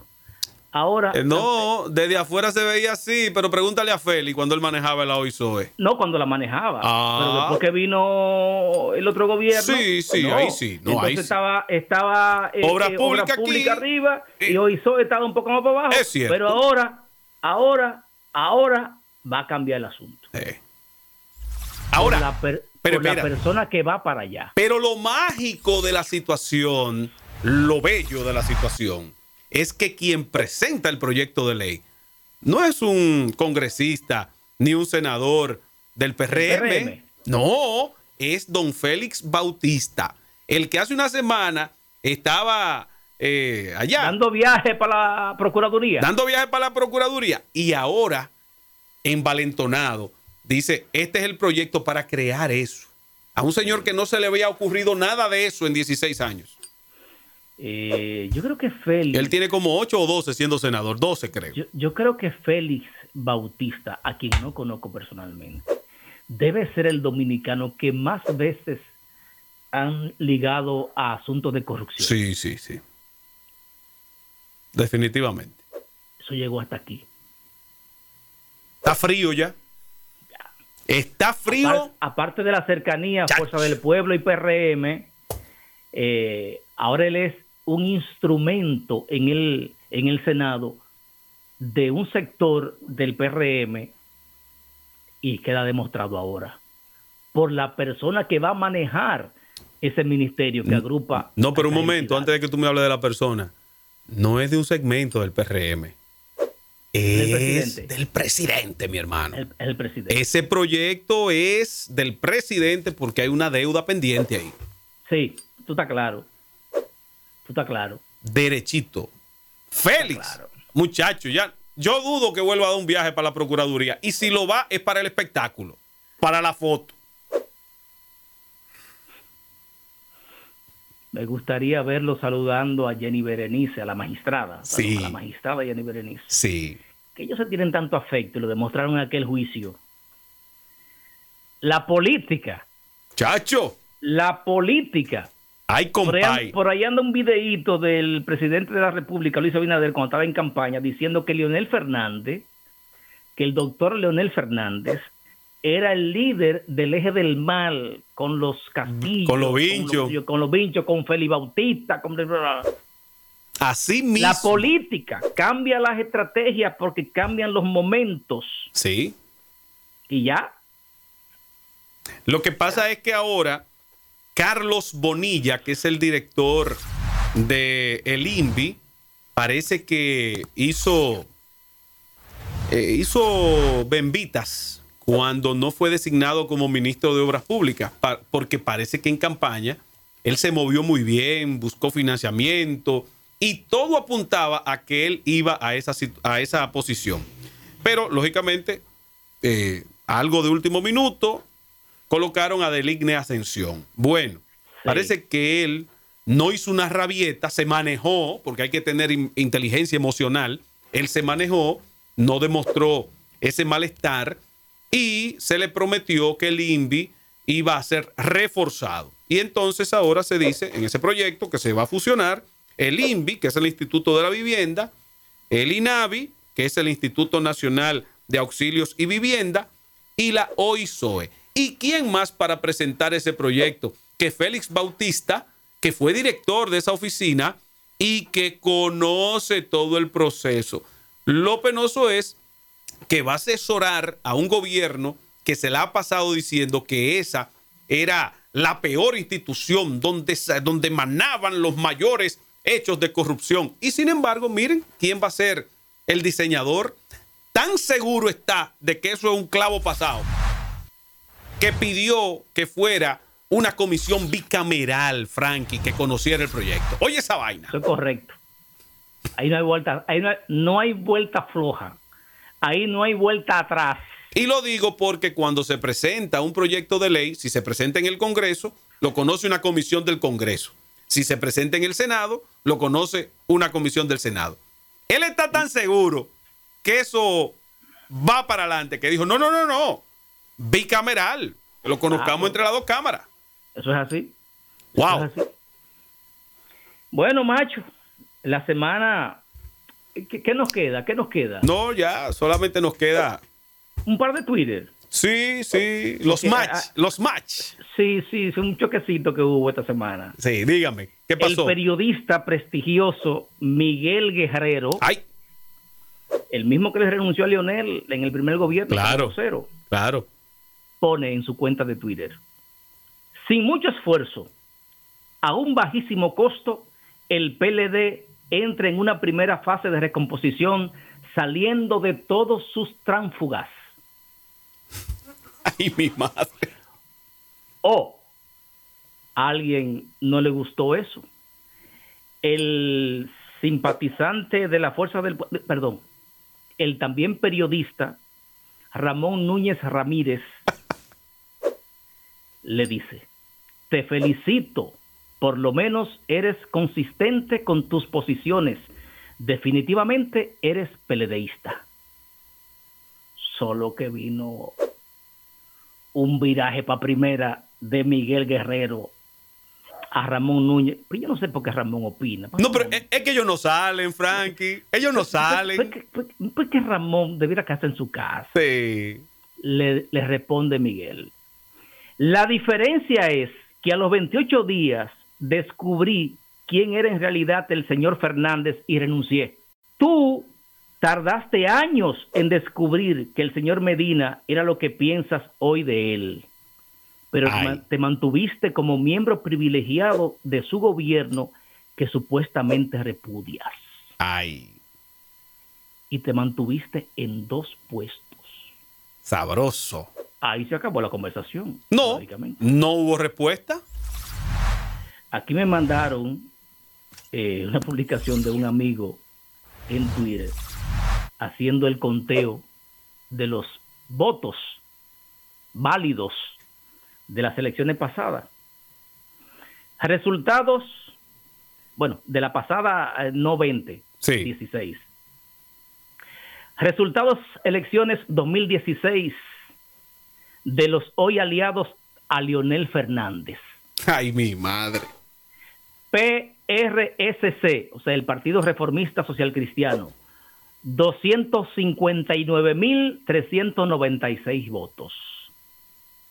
Ahora, Eh, no, desde afuera se veía así, pero pregúntale a Félix cuando él manejaba la OISOE. No, cuando la manejaba. Ah. Pero después que vino el otro gobierno. Sí, sí, ahí sí, no, entonces ahí sí. estaba, estaba eh, Obras eh, públicas aquí. arriba y Eh. hoy SOE estaba un poco más para abajo. Es cierto. Pero ahora, ahora, ahora va a cambiar el asunto. Eh. Por Ahora, la, per- pero por la persona que va para allá. Pero lo mágico de la situación, lo bello de la situación, es que quien presenta el proyecto de ley no es un congresista ni un senador del PRM. PRM. No, es don Félix Bautista, el que hace una semana estaba eh, allá Dando viaje para la Procuraduría. dando viaje para la Procuraduría y ahora, envalentonado, dice, este es el proyecto para crear eso. A un señor que no se le había ocurrido nada de eso en 16 años. Eh, yo creo que Félix. Él tiene como 8 o 12 siendo senador, 12 creo. Yo, yo creo que Félix Bautista, a quien no conozco personalmente, debe ser el dominicano que más veces han ligado a asuntos de corrupción. Sí, sí, sí. Definitivamente. Eso llegó hasta aquí. Está frío ya. Está frío. Apar- aparte de la cercanía. Fuerza del Pueblo y PRM, eh, ahora él es un instrumento en el, en el Senado de un sector del PRM y queda demostrado ahora por la persona que va a manejar ese ministerio que agrupa. No, pero un momento, antes de que tú me hables de la persona. No es de un segmento del PRM. Es del presidente, mi hermano. El, presidente. Ese proyecto es del presidente porque hay una deuda pendiente ahí. Sí, tú estás claro. Tú estás claro. Derechito. Félix, muchacho, ya yo dudo que vuelva a dar un viaje para la Procuraduría. Y si lo va, es para el espectáculo, para la foto. Me gustaría verlo saludando a Jenny Berenice, a la magistrada. Sí. A la magistrada Jenny Berenice. Sí. Que ellos se tienen tanto afecto y lo demostraron en aquel juicio. La política. Chacho. La política. Ay, por, por ahí anda un videíto del presidente de la República, Luis Abinader, cuando estaba en campaña, diciendo que Leonel Fernández, que el doctor Leonel Fernández era el líder del eje del mal con los castillos, con los vinchos, con, los vinchos, con Félix Bautista, con... Así mismo. La política cambia las estrategias porque cambian los momentos. Sí. Y ya. Lo que pasa es que ahora Carlos Bonilla, que es el director de el INVI, parece que hizo eh, hizo bembitas cuando no fue designado como ministro de Obras Públicas, porque parece que en campaña él se movió muy bien, buscó financiamiento y todo apuntaba a que él iba a esa, a esa posición. Pero, lógicamente, eh, algo de último minuto, colocaron a Deligne Ascensión. Bueno, parece que él no hizo una rabieta, se manejó, porque hay que tener inteligencia emocional, él se manejó, no demostró ese malestar y se le prometió que el INVI iba a ser reforzado. Y entonces ahora se dice en ese proyecto que se va a fusionar el INVI, que es el Instituto de la Vivienda, el INAVI, que es el Instituto Nacional de Auxilios y Vivienda, y la OISOE. ¿Y quién más para presentar ese proyecto? Que Félix Bautista, que fue director de esa oficina y que conoce todo el proceso. Lo penoso es que va a asesorar a un gobierno que se le ha pasado diciendo que esa era la peor institución donde, donde manaban los mayores hechos de corrupción. Y sin embargo, miren quién va a ser el diseñador. Tan seguro está de que eso es un clavo pasado, que pidió que fuera una comisión bicameral, Frankie, que conociera el proyecto. Oye esa vaina. Eso es correcto. Ahí no hay vuelta, ahí no hay vuelta floja. Ahí no hay vuelta atrás. Y lo digo porque cuando se presenta un proyecto de ley, si se presenta en el Congreso, lo conoce una comisión del Congreso. Si se presenta en el Senado, lo conoce una comisión del Senado. Él está tan seguro que eso va para adelante, que dijo, no, no, no, no, bicameral, que lo conozcamos entre las dos cámaras. Eso es así. wow. Bueno, macho, la semana ¿Qué, nos queda? ¿Qué nos queda? No, ya, solamente nos queda. Un par de Twitter. Sí, sí, los match, ah, los match. Sí, sí, es un choquecito que hubo esta semana. Sí, dígame, ¿qué pasó? El periodista prestigioso Miguel Guerrero. Ay. El mismo que le renunció a Leonel en el primer gobierno. Claro. Claro. Pone en su cuenta de Twitter. Sin mucho esfuerzo, a un bajísimo costo, el PLD entra en una primera fase de recomposición saliendo de todos sus tránfugas. Ay, mi madre. O a alguien no le gustó eso. El simpatizante de la Fuerza del... Perdón, el también periodista Ramón Núñez Ramírez le dice, te felicito por lo menos eres consistente con tus posiciones. Definitivamente eres peledeísta. Solo que vino un viraje para primera de Miguel Guerrero a Ramón Núñez. Pues yo no sé por qué Ramón opina. No, pero es, que ellos no salen, Frankie. Ellos no salen. ¿Por qué Ramón debiera quedarse en su casa? Sí. Le, le responde Miguel. La diferencia es que a los 28 días descubrí quién era en realidad el señor Fernández y renuncié. Tú tardaste años en descubrir que el señor Medina era lo que piensas hoy de él, pero te mantuviste como miembro privilegiado de su gobierno que supuestamente repudias. Ay. y te mantuviste en dos puestos. Sabroso. Ahí se acabó la conversación. No, no hubo respuesta. Aquí me mandaron eh, una publicación de un amigo en Twitter haciendo el conteo de los votos válidos de las elecciones pasadas. Resultados, bueno, de la pasada eh, no 20, sí. 16. Resultados elecciones 2016 de los hoy aliados a Lionel Fernández. Ay, mi madre. PRSC, o sea, el Partido Reformista Social Cristiano, 259.396 votos.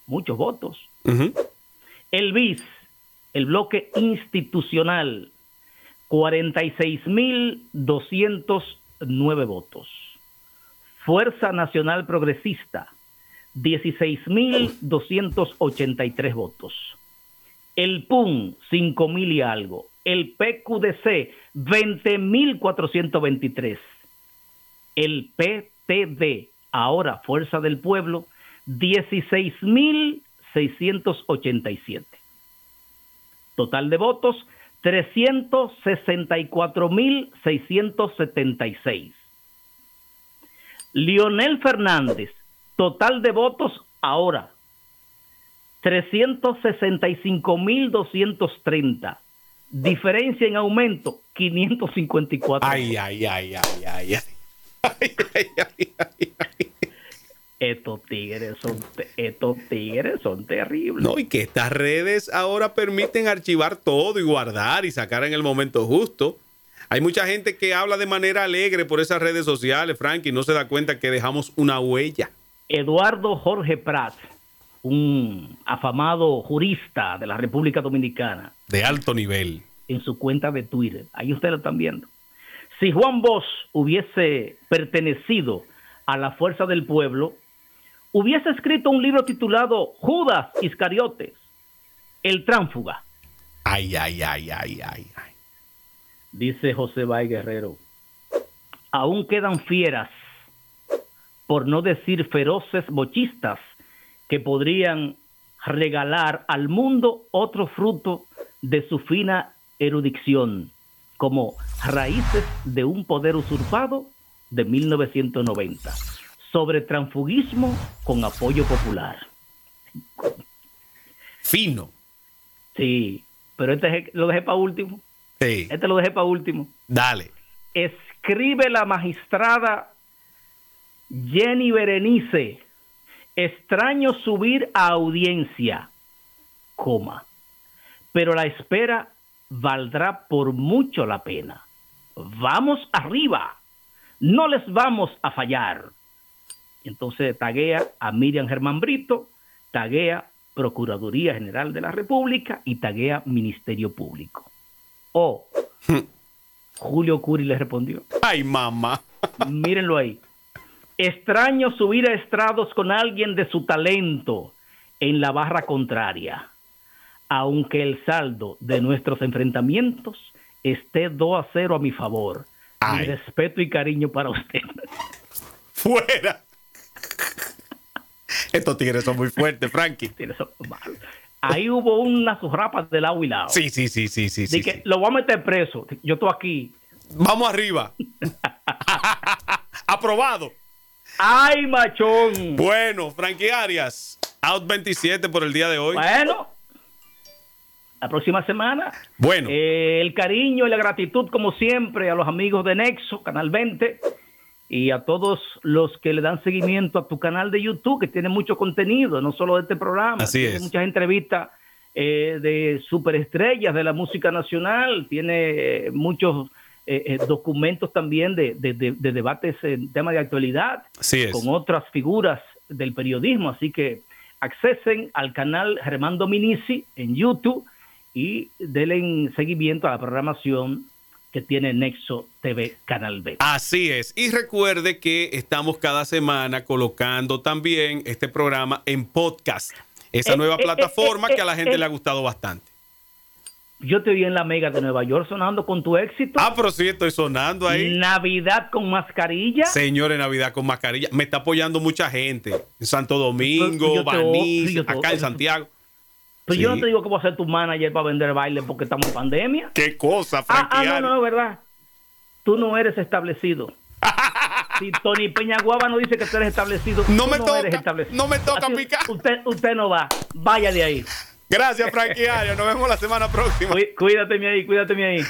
Muchos votos. El BIS, el bloque institucional, 46.209 votos. Fuerza Nacional Progresista, 16.283 votos. El PUN, 5.000 y algo. El PQDC, 20.423. El PTD, ahora Fuerza del Pueblo, 16.687. Total de votos, 364.676. Lionel Fernández, total de votos ahora, 365.230. Diferencia en aumento, 554. Ay, ay, ay, ay, ay. ay, ay, ay, ay, Estos tigres son estos tigres son terribles. No, y que estas redes ahora permiten archivar todo y guardar y sacar en el momento justo. Hay mucha gente que habla de manera alegre por esas redes sociales, Frank, y no se da cuenta que dejamos una huella. Eduardo Jorge Prat, un afamado jurista de la República Dominicana. De alto nivel. En su cuenta de Twitter. Ahí ustedes lo están viendo. Si Juan Bosch hubiese pertenecido a la fuerza del pueblo, hubiese escrito un libro titulado Judas Iscariotes, el tránfuga. Ay, ay, ay, ay, ay, ay dice José Bay Guerrero, aún quedan fieras, por no decir feroces bochistas, que podrían regalar al mundo otro fruto de su fina erudición, como Raíces de un poder usurpado de 1990, sobre transfugismo con apoyo popular. Fino. Sí, pero este lo dejé para último. Este lo dejé para último. Dale. Escribe la magistrada Jenny Berenice. Extraño subir a audiencia, coma. Pero la espera valdrá por mucho la pena. Vamos arriba. No les vamos a fallar. Entonces taguea a Miriam Germán Brito, taguea Procuraduría General de la República y taguea Ministerio Público. O Julio Curi le respondió. Ay, mamá. Mírenlo ahí. Extraño subir a estrados con alguien de su talento en la barra contraria, aunque el saldo de nuestros enfrentamientos esté 2 a 0 a mi favor. Mi respeto y cariño para usted. Fuera. Estos tigres son muy fuertes, Frankie. Ahí hubo una surrapa de lado y lado. Sí, sí, sí, sí, sí. De que lo voy a meter preso. Yo estoy aquí. Vamos arriba. Aprobado. ¡Ay, machón! Bueno, Frankie Arias, out 27 por el día de hoy. Bueno, la próxima semana. Bueno. Eh, el cariño y la gratitud, como siempre, a los amigos de Nexo, Canal 20 y a todos los que le dan seguimiento a tu canal de YouTube, que tiene mucho contenido, no solo de este programa. Así tiene muchas entrevistas eh, de superestrellas de la música nacional, tiene eh, muchos eh, documentos también de, debates en temas de actualidad, con otras figuras del periodismo. Así que accesen al canal Germán Dominici en YouTube y denle seguimiento a la programación que tiene Nexo TV Canal B. Así es. Y recuerde que estamos cada semana colocando también este programa en podcast. Esa eh, nueva eh, plataforma eh, que a la gente le ha gustado bastante. Yo te vi en la Mega de Nueva York sonando con tu éxito. Ah, pero sí, estoy sonando ahí. Navidad con mascarilla. Señores, Navidad con mascarilla. Me está apoyando mucha gente. En Santo Domingo, Baní, acá en Santiago. Pero yo no te digo que voy a ser tu manager para vender baile porque estamos en pandemia. ¿Qué cosa, Frankie? Ah, ah, no, no, verdad. Tú no eres establecido. si Tony Peñaguaba no dice que tú eres establecido, no me toca, No me toca picar. Usted, usted no va. Vaya de ahí. Gracias, Frankie Nos vemos la semana próxima. Cuídate, mi ahí, cuídate, mi ahí.